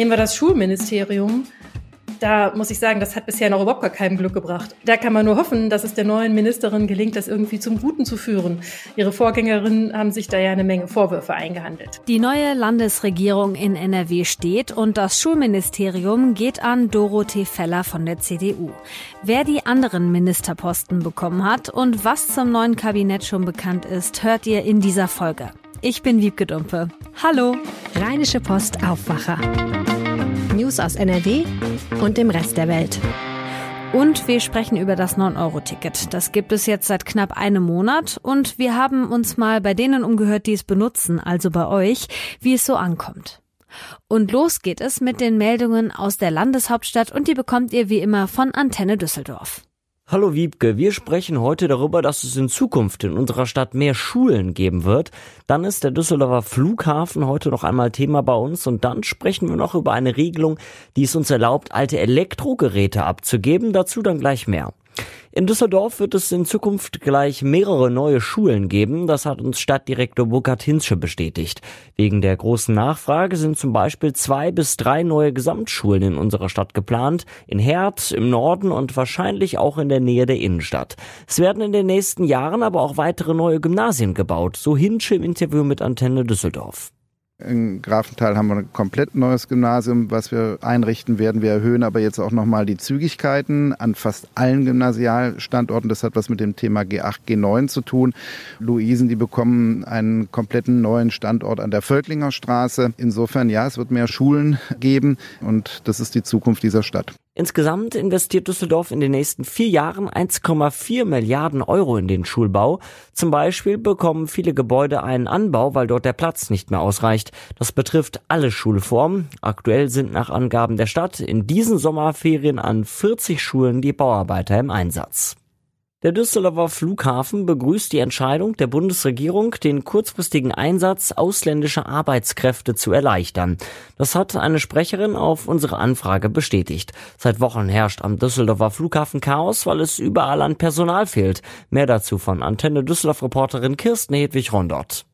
Nehmen wir das Schulministerium da muss ich sagen, das hat bisher noch überhaupt gar keinem Glück gebracht. Da kann man nur hoffen, dass es der neuen Ministerin gelingt, das irgendwie zum Guten zu führen. Ihre Vorgängerinnen haben sich da ja eine Menge Vorwürfe eingehandelt. Die neue Landesregierung in NRW steht und das Schulministerium geht an Dorothee Feller von der CDU. Wer die anderen Ministerposten bekommen hat und was zum neuen Kabinett schon bekannt ist, hört ihr in dieser Folge. Ich bin Wiebke Dumpe. Hallo. Rheinische Post Aufwacher. News aus NRW und dem Rest der Welt. Und wir sprechen über das 9-Euro-Ticket. Das gibt es jetzt seit knapp einem Monat und wir haben uns mal bei denen umgehört, die es benutzen, also bei euch, wie es so ankommt. Und los geht es mit den Meldungen aus der Landeshauptstadt und die bekommt ihr wie immer von Antenne Düsseldorf. Hallo Wiebke, wir sprechen heute darüber, dass es in Zukunft in unserer Stadt mehr Schulen geben wird. Dann ist der Düsseldorfer Flughafen heute noch einmal Thema bei uns und dann sprechen wir noch über eine Regelung, die es uns erlaubt, alte Elektrogeräte abzugeben. Dazu dann gleich mehr. In Düsseldorf wird es in Zukunft gleich mehrere neue Schulen geben. Das hat uns Stadtdirektor Burkhard Hinsche bestätigt. Wegen der großen Nachfrage sind zum Beispiel zwei bis drei neue Gesamtschulen in unserer Stadt geplant. In Herd, im Norden und wahrscheinlich auch in der Nähe der Innenstadt. Es werden in den nächsten Jahren aber auch weitere neue Gymnasien gebaut. So Hinsche im Interview mit Antenne Düsseldorf. In Grafenthal haben wir ein komplett neues Gymnasium, was wir einrichten werden. Wir erhöhen aber jetzt auch nochmal die Zügigkeiten an fast allen Gymnasialstandorten. Das hat was mit dem Thema G8, G9 zu tun. Luisen, die bekommen einen kompletten neuen Standort an der Völklinger Straße. Insofern, ja, es wird mehr Schulen geben und das ist die Zukunft dieser Stadt. Insgesamt investiert Düsseldorf in den nächsten vier Jahren 1,4 Milliarden Euro in den Schulbau. Zum Beispiel bekommen viele Gebäude einen Anbau, weil dort der Platz nicht mehr ausreicht. Das betrifft alle Schulformen. Aktuell sind nach Angaben der Stadt in diesen Sommerferien an 40 Schulen die Bauarbeiter im Einsatz. Der Düsseldorfer Flughafen begrüßt die Entscheidung der Bundesregierung, den kurzfristigen Einsatz ausländischer Arbeitskräfte zu erleichtern. Das hat eine Sprecherin auf unsere Anfrage bestätigt. Seit Wochen herrscht am Düsseldorfer Flughafen Chaos, weil es überall an Personal fehlt. Mehr dazu von Antenne Düsseldorf Reporterin Kirsten Hedwig Rondort.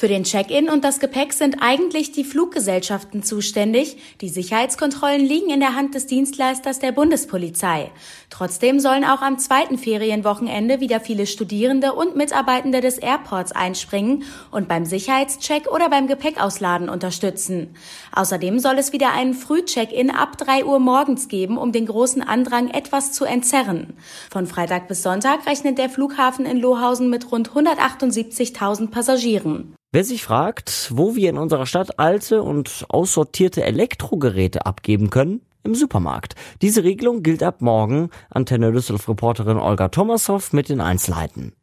Für den Check-in und das Gepäck sind eigentlich die Fluggesellschaften zuständig. Die Sicherheitskontrollen liegen in der Hand des Dienstleisters der Bundespolizei. Trotzdem sollen auch am zweiten Ferienwochenende wieder viele Studierende und Mitarbeitende des Airports einspringen und beim Sicherheitscheck oder beim Gepäckausladen unterstützen. Außerdem soll es wieder einen Früh-Check-in ab drei Uhr morgens geben, um den großen Andrang etwas zu entzerren. Von Freitag bis Sonntag rechnet der Flughafen in Lohausen mit rund 178.000 Passagieren. Wer sich fragt, wo wir in unserer Stadt alte und aussortierte Elektrogeräte abgeben können, im Supermarkt. Diese Regelung gilt ab morgen. Antenne Düsseldorf Reporterin Olga Thomashoff mit den Einzelheiten.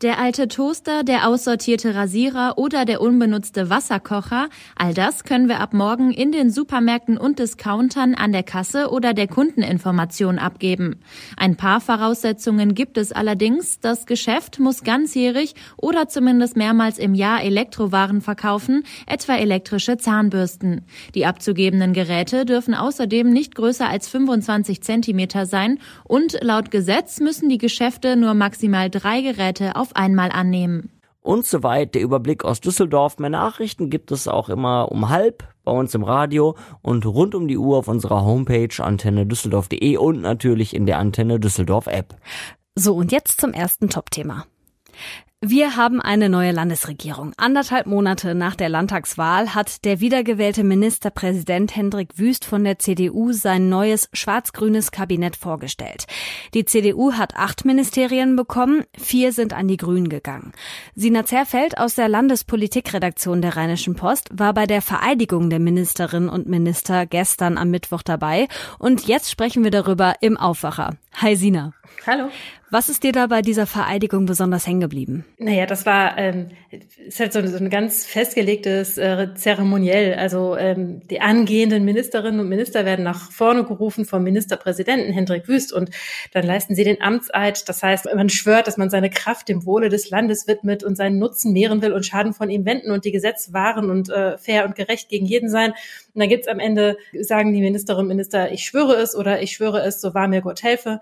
Der alte Toaster, der aussortierte Rasierer oder der unbenutzte Wasserkocher, all das können wir ab morgen in den Supermärkten und Discountern an der Kasse oder der Kundeninformation abgeben. Ein paar Voraussetzungen gibt es allerdings. Das Geschäft muss ganzjährig oder zumindest mehrmals im Jahr Elektrowaren verkaufen, etwa elektrische Zahnbürsten. Die abzugebenden Geräte dürfen außerdem nicht größer als 25 Zentimeter sein und laut Gesetz müssen die Geschäfte nur maximal drei Geräte auf einmal annehmen. Und soweit der Überblick aus Düsseldorf. Mehr Nachrichten gibt es auch immer um halb bei uns im Radio und rund um die Uhr auf unserer Homepage antenne düsseldorf.de und natürlich in der Antenne Düsseldorf App. So, und jetzt zum ersten Top-Thema. Wir haben eine neue Landesregierung. Anderthalb Monate nach der Landtagswahl hat der wiedergewählte Ministerpräsident Hendrik Wüst von der CDU sein neues schwarz-grünes Kabinett vorgestellt. Die CDU hat acht Ministerien bekommen, vier sind an die Grünen gegangen. Sina Zerfeld aus der Landespolitikredaktion der Rheinischen Post war bei der Vereidigung der Ministerinnen und Minister gestern am Mittwoch dabei und jetzt sprechen wir darüber im Aufwacher. Hi Sina. Hallo. Was ist dir da bei dieser Vereidigung besonders hängen geblieben? Naja, das war ähm, ist halt so, so ein ganz festgelegtes äh, Zeremoniell. Also ähm, die angehenden Ministerinnen und Minister werden nach vorne gerufen vom Ministerpräsidenten Hendrik Wüst und dann leisten sie den Amtseid. Das heißt, man schwört, dass man seine Kraft dem Wohle des Landes widmet und seinen Nutzen mehren will und Schaden von ihm wenden und die Gesetze wahren und äh, fair und gerecht gegen jeden sein. Und dann gibt's am Ende, sagen die Ministerinnen und Minister, ich schwöre es oder ich schwöre es, so wahr mir Gott helfe.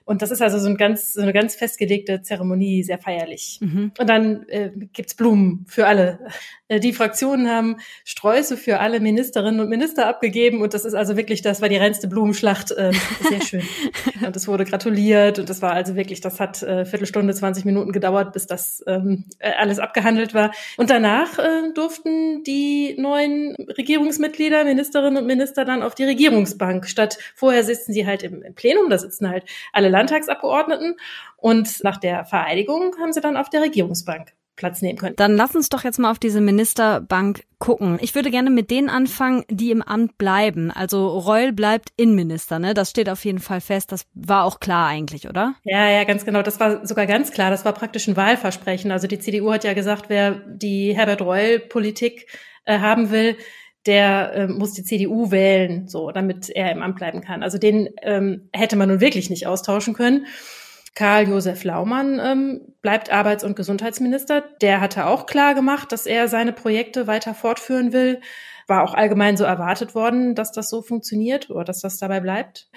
Und das ist also so, ein ganz, so eine ganz festgelegte Zeremonie, sehr feierlich. Mhm. Und dann äh, gibt's Blumen für alle. Äh, die Fraktionen haben Sträuße für alle Ministerinnen und Minister abgegeben und das ist also wirklich, das war die reinste Blumenschlacht. Äh, sehr schön. und es wurde gratuliert und das war also wirklich, das hat äh, Viertelstunde, 20 Minuten gedauert, bis das ähm, äh, alles abgehandelt war. Und danach äh, durften die neuen Regierungsmitglieder, Ministerinnen und Minister dann auf die Regierungsbank. Statt vorher sitzen sie halt im, im Plenum, da sitzen halt alle Landtagsabgeordneten und nach der Vereidigung haben sie dann auf der Regierungsbank Platz nehmen können. Dann lass uns doch jetzt mal auf diese Ministerbank gucken. Ich würde gerne mit denen anfangen, die im Amt bleiben. Also Reul bleibt Innenminister, ne? Das steht auf jeden Fall fest. Das war auch klar eigentlich, oder? Ja, ja, ganz genau. Das war sogar ganz klar. Das war praktisch ein Wahlversprechen. Also die CDU hat ja gesagt, wer die Herbert Reul-Politik äh, haben will, der äh, muss die CDU wählen, so, damit er im Amt bleiben kann. Also den ähm, hätte man nun wirklich nicht austauschen können. Karl-Josef Laumann ähm, bleibt Arbeits- und Gesundheitsminister. Der hatte auch klar gemacht, dass er seine Projekte weiter fortführen will. War auch allgemein so erwartet worden, dass das so funktioniert oder dass das dabei bleibt.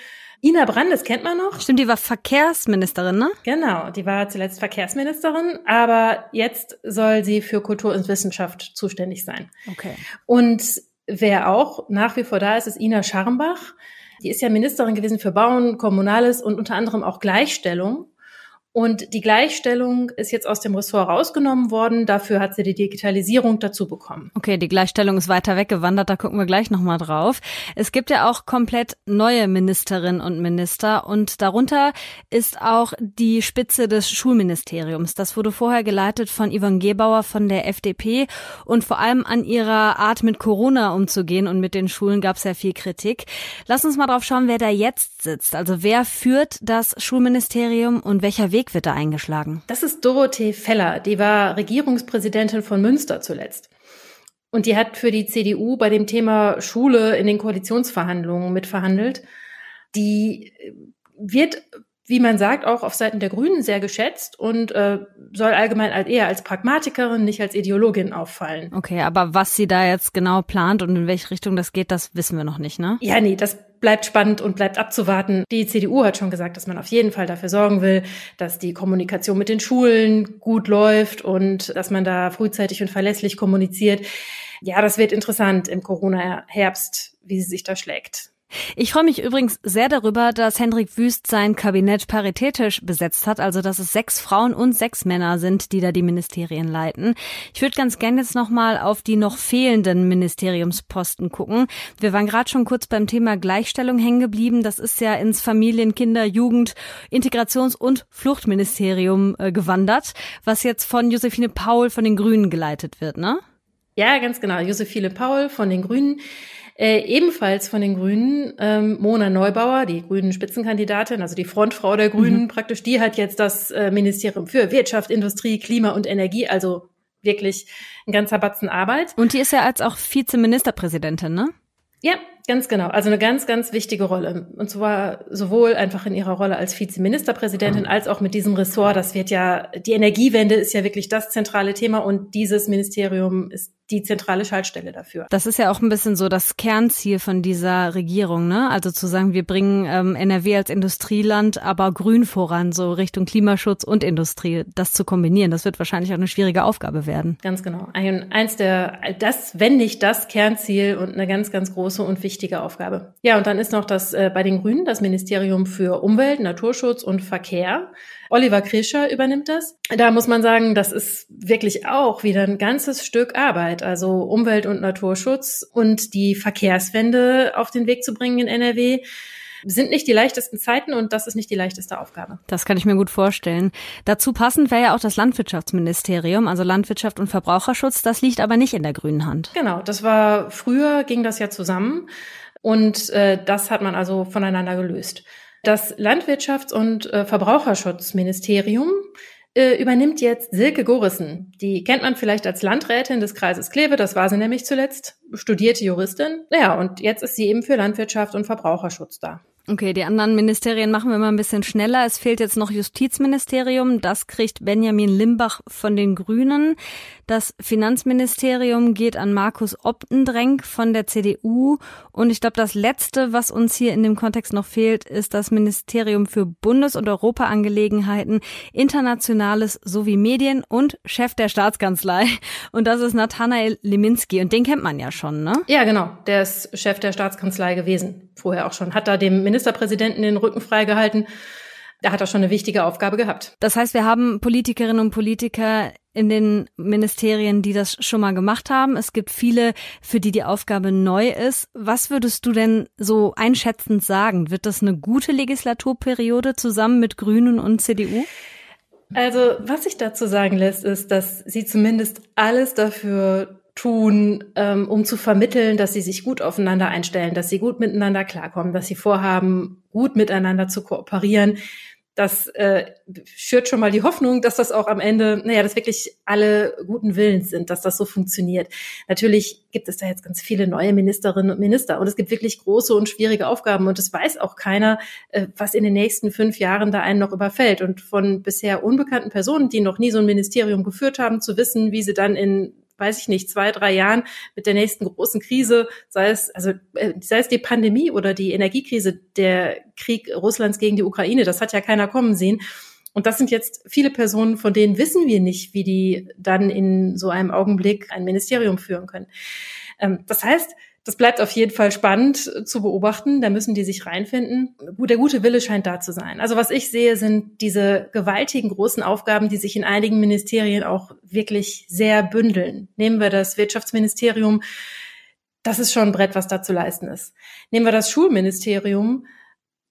Ina Brandes kennt man noch. Stimmt, die war Verkehrsministerin, ne? Genau, die war zuletzt Verkehrsministerin, aber jetzt soll sie für Kultur und Wissenschaft zuständig sein. Okay. Und wer auch nach wie vor da ist, ist Ina Scharmbach. Die ist ja Ministerin gewesen für Bauen, Kommunales und unter anderem auch Gleichstellung. Und die Gleichstellung ist jetzt aus dem Ressort rausgenommen worden. Dafür hat sie die Digitalisierung dazu bekommen. Okay, die Gleichstellung ist weiter weggewandert. Da gucken wir gleich nochmal drauf. Es gibt ja auch komplett neue Ministerinnen und Minister. Und darunter ist auch die Spitze des Schulministeriums. Das wurde vorher geleitet von Yvonne Gebauer von der FDP. Und vor allem an ihrer Art, mit Corona umzugehen und mit den Schulen gab es ja viel Kritik. Lass uns mal drauf schauen, wer da jetzt sitzt. Also wer führt das Schulministerium und welcher Weg Weg wird da eingeschlagen? Das ist Dorothee Feller. Die war Regierungspräsidentin von Münster zuletzt. Und die hat für die CDU bei dem Thema Schule in den Koalitionsverhandlungen mitverhandelt. Die wird, wie man sagt, auch auf Seiten der Grünen sehr geschätzt und äh, soll allgemein eher als Pragmatikerin, nicht als Ideologin auffallen. Okay, aber was sie da jetzt genau plant und in welche Richtung das geht, das wissen wir noch nicht, ne? Ja, nee, das bleibt spannend und bleibt abzuwarten. Die CDU hat schon gesagt, dass man auf jeden Fall dafür sorgen will, dass die Kommunikation mit den Schulen gut läuft und dass man da frühzeitig und verlässlich kommuniziert. Ja, das wird interessant im Corona-Herbst, wie sie sich da schlägt. Ich freue mich übrigens sehr darüber, dass Hendrik Wüst sein Kabinett paritätisch besetzt hat, also dass es sechs Frauen und sechs Männer sind, die da die Ministerien leiten. Ich würde ganz gerne jetzt nochmal auf die noch fehlenden Ministeriumsposten gucken. Wir waren gerade schon kurz beim Thema Gleichstellung hängen geblieben. Das ist ja ins Familien-, Kinder-, Jugend-, Integrations- und Fluchtministerium äh, gewandert, was jetzt von Josephine Paul von den Grünen geleitet wird, ne? Ja, ganz genau. Josephine Paul von den Grünen. Äh, ebenfalls von den Grünen ähm, Mona Neubauer, die grünen Spitzenkandidatin, also die Frontfrau der Grünen mhm. praktisch, die hat jetzt das äh, Ministerium für Wirtschaft, Industrie, Klima und Energie, also wirklich ein ganzer Batzen Arbeit. Und die ist ja als auch Vizeministerpräsidentin, ne? Ja, ganz genau. Also eine ganz, ganz wichtige Rolle. Und zwar sowohl einfach in ihrer Rolle als Vizeministerpräsidentin als auch mit diesem Ressort. Das wird ja, die Energiewende ist ja wirklich das zentrale Thema und dieses Ministerium ist die zentrale Schaltstelle dafür. Das ist ja auch ein bisschen so das Kernziel von dieser Regierung, ne? Also zu sagen, wir bringen ähm, NRW als Industrieland, aber grün voran, so Richtung Klimaschutz und Industrie. Das zu kombinieren, das wird wahrscheinlich auch eine schwierige Aufgabe werden. Ganz genau. Ein, eins der, das, wenn nicht das Kernziel und eine ganz, ganz große und wichtige Aufgabe. Ja, und dann ist noch das äh, bei den Grünen das Ministerium für Umwelt, Naturschutz und Verkehr. Oliver Krischer übernimmt das. Da muss man sagen, das ist wirklich auch wieder ein ganzes Stück Arbeit. Also Umwelt- und Naturschutz und die Verkehrswende auf den Weg zu bringen in NRW sind nicht die leichtesten Zeiten und das ist nicht die leichteste Aufgabe. Das kann ich mir gut vorstellen. Dazu passend wäre ja auch das Landwirtschaftsministerium, also Landwirtschaft und Verbraucherschutz. Das liegt aber nicht in der grünen Hand. Genau, das war früher ging das ja zusammen und äh, das hat man also voneinander gelöst. Das Landwirtschafts- und äh, Verbraucherschutzministerium äh, übernimmt jetzt Silke Gorissen. Die kennt man vielleicht als Landrätin des Kreises Kleve, das war sie nämlich zuletzt, studierte Juristin. Ja, und jetzt ist sie eben für Landwirtschaft und Verbraucherschutz da. Okay, die anderen Ministerien machen wir mal ein bisschen schneller. Es fehlt jetzt noch Justizministerium. Das kriegt Benjamin Limbach von den Grünen. Das Finanzministerium geht an Markus Optendrenk von der CDU. Und ich glaube, das Letzte, was uns hier in dem Kontext noch fehlt, ist das Ministerium für Bundes- und Europaangelegenheiten, Internationales sowie Medien und Chef der Staatskanzlei. Und das ist Nathanael Leminski. Und den kennt man ja schon, ne? Ja, genau. Der ist Chef der Staatskanzlei gewesen. Vorher auch schon. Hat da dem Ministerpräsidenten den Rücken freigehalten da hat er schon eine wichtige Aufgabe gehabt. Das heißt, wir haben Politikerinnen und Politiker in den Ministerien, die das schon mal gemacht haben. Es gibt viele, für die die Aufgabe neu ist. Was würdest du denn so einschätzend sagen? Wird das eine gute Legislaturperiode zusammen mit Grünen und CDU? Also, was sich dazu sagen lässt, ist, dass sie zumindest alles dafür tun, ähm, um zu vermitteln, dass sie sich gut aufeinander einstellen, dass sie gut miteinander klarkommen, dass sie vorhaben, gut miteinander zu kooperieren das äh, schürt schon mal die Hoffnung, dass das auch am Ende, naja, dass wirklich alle guten Willens sind, dass das so funktioniert. Natürlich gibt es da jetzt ganz viele neue Ministerinnen und Minister und es gibt wirklich große und schwierige Aufgaben und es weiß auch keiner, äh, was in den nächsten fünf Jahren da einen noch überfällt. Und von bisher unbekannten Personen, die noch nie so ein Ministerium geführt haben, zu wissen, wie sie dann in weiß ich nicht, zwei, drei Jahren mit der nächsten großen Krise, sei es, also, äh, sei es die Pandemie oder die Energiekrise, der Krieg Russlands gegen die Ukraine, das hat ja keiner kommen sehen. Und das sind jetzt viele Personen, von denen wissen wir nicht, wie die dann in so einem Augenblick ein Ministerium führen können. Ähm, das heißt, das bleibt auf jeden Fall spannend zu beobachten. Da müssen die sich reinfinden. Der gute Wille scheint da zu sein. Also was ich sehe, sind diese gewaltigen großen Aufgaben, die sich in einigen Ministerien auch wirklich sehr bündeln. Nehmen wir das Wirtschaftsministerium. Das ist schon ein Brett, was da zu leisten ist. Nehmen wir das Schulministerium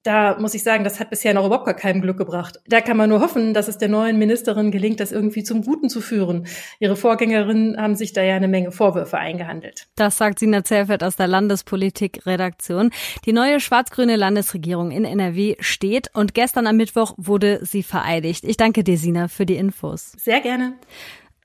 da muss ich sagen, das hat bisher noch überhaupt gar keinem Glück gebracht. Da kann man nur hoffen, dass es der neuen Ministerin gelingt, das irgendwie zum Guten zu führen. Ihre Vorgängerinnen haben sich da ja eine Menge Vorwürfe eingehandelt. Das sagt Sina Zerfeld aus der Landespolitik-Redaktion. Die neue schwarz-grüne Landesregierung in NRW steht und gestern am Mittwoch wurde sie vereidigt. Ich danke dir, Sina, für die Infos. Sehr gerne.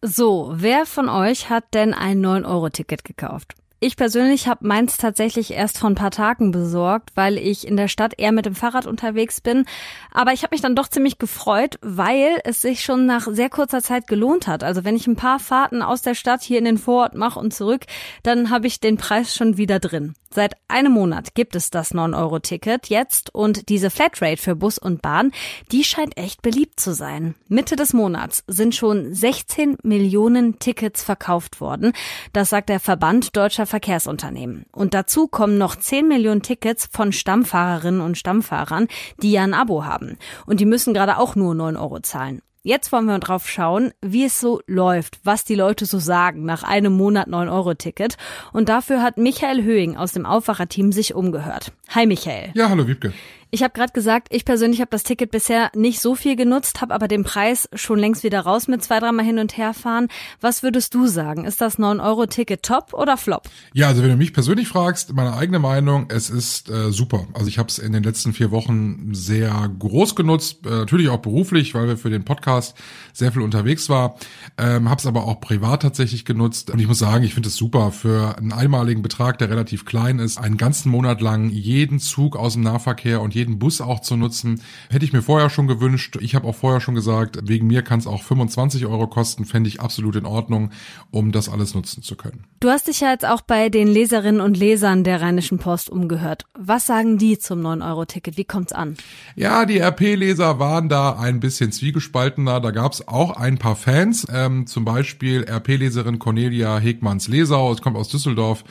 So, wer von euch hat denn ein 9-Euro-Ticket gekauft? Ich persönlich habe meins tatsächlich erst vor ein paar Tagen besorgt, weil ich in der Stadt eher mit dem Fahrrad unterwegs bin. Aber ich habe mich dann doch ziemlich gefreut, weil es sich schon nach sehr kurzer Zeit gelohnt hat. Also wenn ich ein paar Fahrten aus der Stadt hier in den Vorort mache und zurück, dann habe ich den Preis schon wieder drin. Seit einem Monat gibt es das 9-Euro-Ticket jetzt und diese Flatrate für Bus und Bahn, die scheint echt beliebt zu sein. Mitte des Monats sind schon 16 Millionen Tickets verkauft worden. Das sagt der Verband Deutscher Verkehrsunternehmen. Und dazu kommen noch 10 Millionen Tickets von Stammfahrerinnen und Stammfahrern, die ja ein Abo haben. Und die müssen gerade auch nur 9 Euro zahlen. Jetzt wollen wir drauf schauen, wie es so läuft, was die Leute so sagen nach einem Monat 9-Euro-Ticket. Und dafür hat Michael Höhing aus dem Aufwacherteam sich umgehört. Hi Michael. Ja, hallo Wiebke. Ich habe gerade gesagt, ich persönlich habe das Ticket bisher nicht so viel genutzt, habe aber den Preis schon längst wieder raus mit zwei, dreimal hin und her fahren. Was würdest du sagen? Ist das 9-Euro-Ticket top oder flop? Ja, also wenn du mich persönlich fragst, meine eigene Meinung, es ist äh, super. Also ich habe es in den letzten vier Wochen sehr groß genutzt, äh, natürlich auch beruflich, weil wir für den Podcast sehr viel unterwegs war. Ähm, habe es aber auch privat tatsächlich genutzt. Und ich muss sagen, ich finde es super für einen einmaligen Betrag, der relativ klein ist, einen ganzen Monat lang jeden Zug aus dem Nahverkehr und jeden Bus auch zu nutzen. Hätte ich mir vorher schon gewünscht. Ich habe auch vorher schon gesagt, wegen mir kann es auch 25 Euro kosten, fände ich absolut in Ordnung, um das alles nutzen zu können. Du hast dich ja jetzt auch bei den Leserinnen und Lesern der Rheinischen Post umgehört. Was sagen die zum 9-Euro-Ticket? Wie kommt's an? Ja, die RP-Leser waren da ein bisschen zwiegespaltener. Da gab es auch ein paar Fans, ähm, zum Beispiel RP-Leserin Cornelia Hegmanns-Lesau, es kommt aus Düsseldorf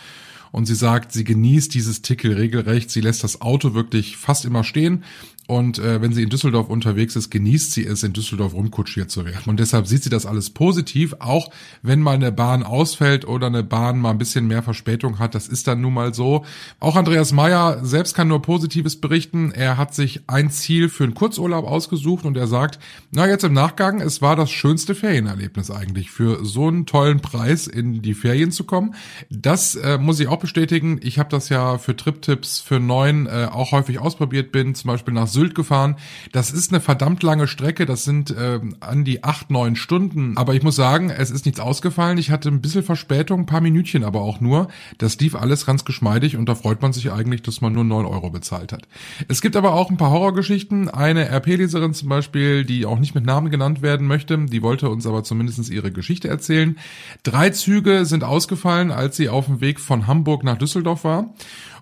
und sie sagt, sie genießt dieses Ticket regelrecht. Sie lässt das Auto wirklich fast immer stehen und äh, wenn sie in Düsseldorf unterwegs ist, genießt sie es, in Düsseldorf rumkutschiert zu werden. Und deshalb sieht sie das alles positiv, auch wenn mal eine Bahn ausfällt oder eine Bahn mal ein bisschen mehr Verspätung hat. Das ist dann nun mal so. Auch Andreas Meyer selbst kann nur Positives berichten. Er hat sich ein Ziel für einen Kurzurlaub ausgesucht und er sagt, na jetzt im Nachgang, es war das schönste Ferienerlebnis eigentlich, für so einen tollen Preis in die Ferien zu kommen. Das äh, muss ich auch bestätigen. Ich habe das ja für Trip-Tipps für neun äh, auch häufig ausprobiert, bin zum Beispiel nach Sylt gefahren. Das ist eine verdammt lange Strecke, das sind äh, an die acht, neun Stunden. Aber ich muss sagen, es ist nichts ausgefallen. Ich hatte ein bisschen Verspätung, ein paar Minütchen aber auch nur. Das lief alles ganz geschmeidig und da freut man sich eigentlich, dass man nur neun Euro bezahlt hat. Es gibt aber auch ein paar Horrorgeschichten. Eine RP-Leserin zum Beispiel, die auch nicht mit Namen genannt werden möchte, die wollte uns aber zumindest ihre Geschichte erzählen. Drei Züge sind ausgefallen, als sie auf dem Weg von Hamburg nach Düsseldorf war.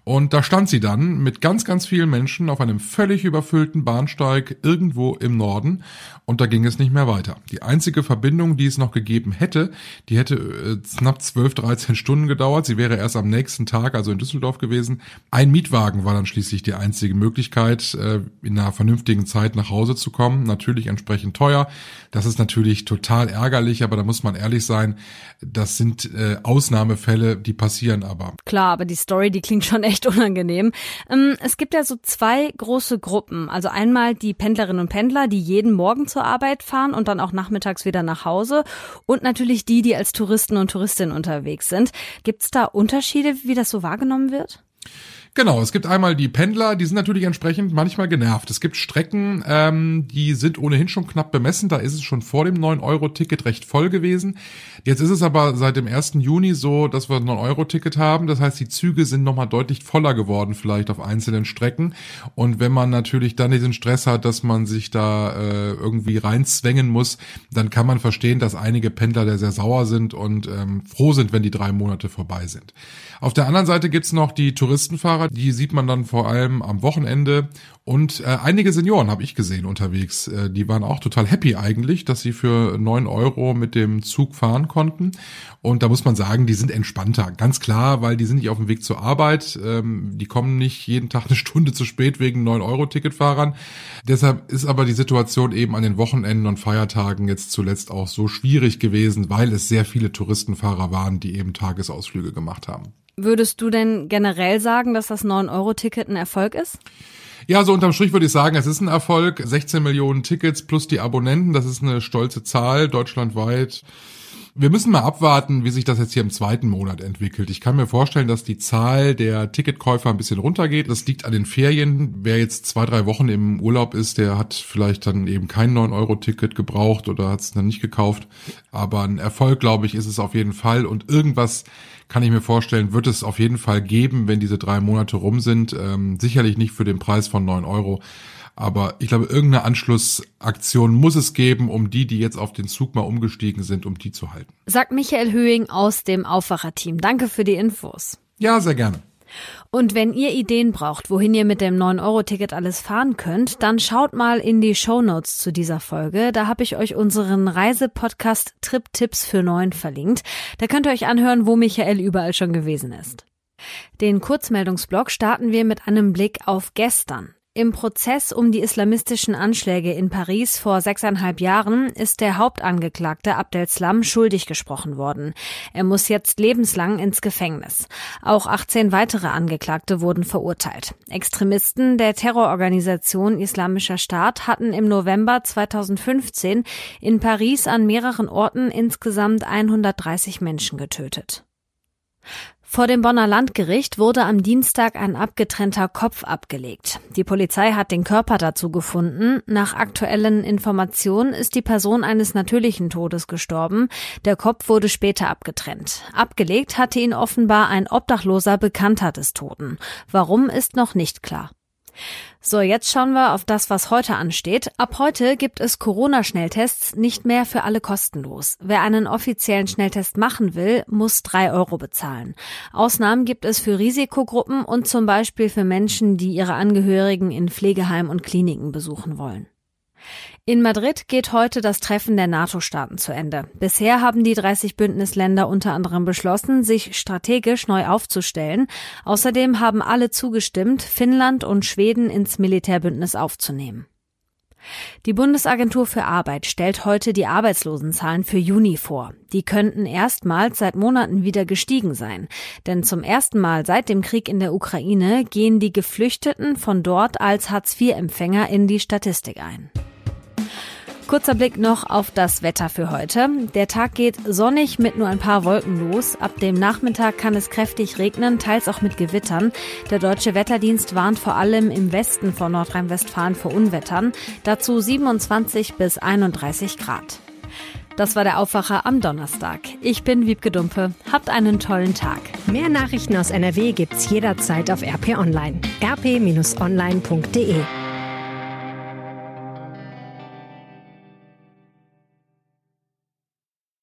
Und da stand sie dann mit ganz, ganz vielen Menschen auf einem völlig überfüllten Bahnsteig irgendwo im Norden und da ging es nicht mehr weiter. Die einzige Verbindung, die es noch gegeben hätte, die hätte äh, knapp 12, 13 Stunden gedauert. Sie wäre erst am nächsten Tag, also in Düsseldorf gewesen. Ein Mietwagen war dann schließlich die einzige Möglichkeit, äh, in einer vernünftigen Zeit nach Hause zu kommen. Natürlich entsprechend teuer. Das ist natürlich total ärgerlich, aber da muss man ehrlich sein, das sind äh, Ausnahmefälle, die passieren aber. Klar, aber die Story, die klingt schon echt unangenehm. Ähm, es gibt ja so zwei große Gruppen. Also einmal die Pendlerinnen und Pendler, die jeden Morgen zur Arbeit fahren und dann auch nachmittags wieder nach Hause. Und natürlich die, die als Touristen und Touristinnen unterwegs sind. Gibt es da Unterschiede, wie das so wahrgenommen wird? Genau, es gibt einmal die Pendler, die sind natürlich entsprechend manchmal genervt. Es gibt Strecken, ähm, die sind ohnehin schon knapp bemessen. Da ist es schon vor dem 9-Euro-Ticket recht voll gewesen. Jetzt ist es aber seit dem 1. Juni so, dass wir ein 9-Euro-Ticket haben. Das heißt, die Züge sind nochmal deutlich voller geworden, vielleicht auf einzelnen Strecken. Und wenn man natürlich dann diesen Stress hat, dass man sich da äh, irgendwie reinzwängen muss, dann kann man verstehen, dass einige Pendler da sehr sauer sind und ähm, froh sind, wenn die drei Monate vorbei sind. Auf der anderen Seite gibt's noch die Touristenfahrer, die sieht man dann vor allem am Wochenende und äh, einige Senioren habe ich gesehen unterwegs. Äh, die waren auch total happy eigentlich, dass sie für neun Euro mit dem Zug fahren konnten. Und da muss man sagen, die sind entspannter. Ganz klar, weil die sind nicht auf dem Weg zur Arbeit. Ähm, die kommen nicht jeden Tag eine Stunde zu spät wegen neun Euro Ticketfahrern. Deshalb ist aber die Situation eben an den Wochenenden und Feiertagen jetzt zuletzt auch so schwierig gewesen, weil es sehr viele Touristenfahrer waren, die eben Tagesausflüge gemacht haben. Würdest du denn generell sagen, dass das 9-Euro-Ticket ein Erfolg ist? Ja, so unterm Strich würde ich sagen, es ist ein Erfolg. 16 Millionen Tickets plus die Abonnenten, das ist eine stolze Zahl deutschlandweit. Wir müssen mal abwarten, wie sich das jetzt hier im zweiten Monat entwickelt. Ich kann mir vorstellen, dass die Zahl der Ticketkäufer ein bisschen runtergeht. Das liegt an den Ferien. Wer jetzt zwei, drei Wochen im Urlaub ist, der hat vielleicht dann eben kein 9-Euro-Ticket gebraucht oder hat es dann nicht gekauft. Aber ein Erfolg, glaube ich, ist es auf jeden Fall. Und irgendwas kann ich mir vorstellen, wird es auf jeden Fall geben, wenn diese drei Monate rum sind. Ähm, sicherlich nicht für den Preis von neun Euro. Aber ich glaube, irgendeine Anschlussaktion muss es geben, um die, die jetzt auf den Zug mal umgestiegen sind, um die zu halten. Sagt Michael Höhing aus dem Aufwacherteam. Danke für die Infos. Ja, sehr gerne. Und wenn ihr Ideen braucht, wohin ihr mit dem 9-Euro-Ticket alles fahren könnt, dann schaut mal in die Show Notes zu dieser Folge. Da habe ich euch unseren Reisepodcast Trip Tipps für 9 verlinkt. Da könnt ihr euch anhören, wo Michael überall schon gewesen ist. Den Kurzmeldungsblock starten wir mit einem Blick auf gestern. Im Prozess um die islamistischen Anschläge in Paris vor sechseinhalb Jahren ist der Hauptangeklagte Abdel schuldig gesprochen worden. Er muss jetzt lebenslang ins Gefängnis. Auch 18 weitere Angeklagte wurden verurteilt. Extremisten der Terrororganisation Islamischer Staat hatten im November 2015 in Paris an mehreren Orten insgesamt 130 Menschen getötet. Vor dem Bonner Landgericht wurde am Dienstag ein abgetrennter Kopf abgelegt. Die Polizei hat den Körper dazu gefunden. Nach aktuellen Informationen ist die Person eines natürlichen Todes gestorben. Der Kopf wurde später abgetrennt. Abgelegt hatte ihn offenbar ein obdachloser Bekannter des Toten. Warum ist noch nicht klar. So, jetzt schauen wir auf das, was heute ansteht. Ab heute gibt es Corona-Schnelltests nicht mehr für alle kostenlos. Wer einen offiziellen Schnelltest machen will, muss drei Euro bezahlen. Ausnahmen gibt es für Risikogruppen und zum Beispiel für Menschen, die ihre Angehörigen in Pflegeheimen und Kliniken besuchen wollen. In Madrid geht heute das Treffen der NATO-Staaten zu Ende. Bisher haben die 30 Bündnisländer unter anderem beschlossen, sich strategisch neu aufzustellen. Außerdem haben alle zugestimmt, Finnland und Schweden ins Militärbündnis aufzunehmen. Die Bundesagentur für Arbeit stellt heute die Arbeitslosenzahlen für Juni vor. Die könnten erstmals seit Monaten wieder gestiegen sein. Denn zum ersten Mal seit dem Krieg in der Ukraine gehen die Geflüchteten von dort als Hartz-IV-Empfänger in die Statistik ein. Kurzer Blick noch auf das Wetter für heute. Der Tag geht sonnig mit nur ein paar Wolken los. Ab dem Nachmittag kann es kräftig regnen, teils auch mit Gewittern. Der deutsche Wetterdienst warnt vor allem im Westen von Nordrhein-Westfalen vor Unwettern. Dazu 27 bis 31 Grad. Das war der Aufwacher am Donnerstag. Ich bin Wiebke Dumpe. Habt einen tollen Tag. Mehr Nachrichten aus NRW gibt's jederzeit auf RP Online. rp-online.de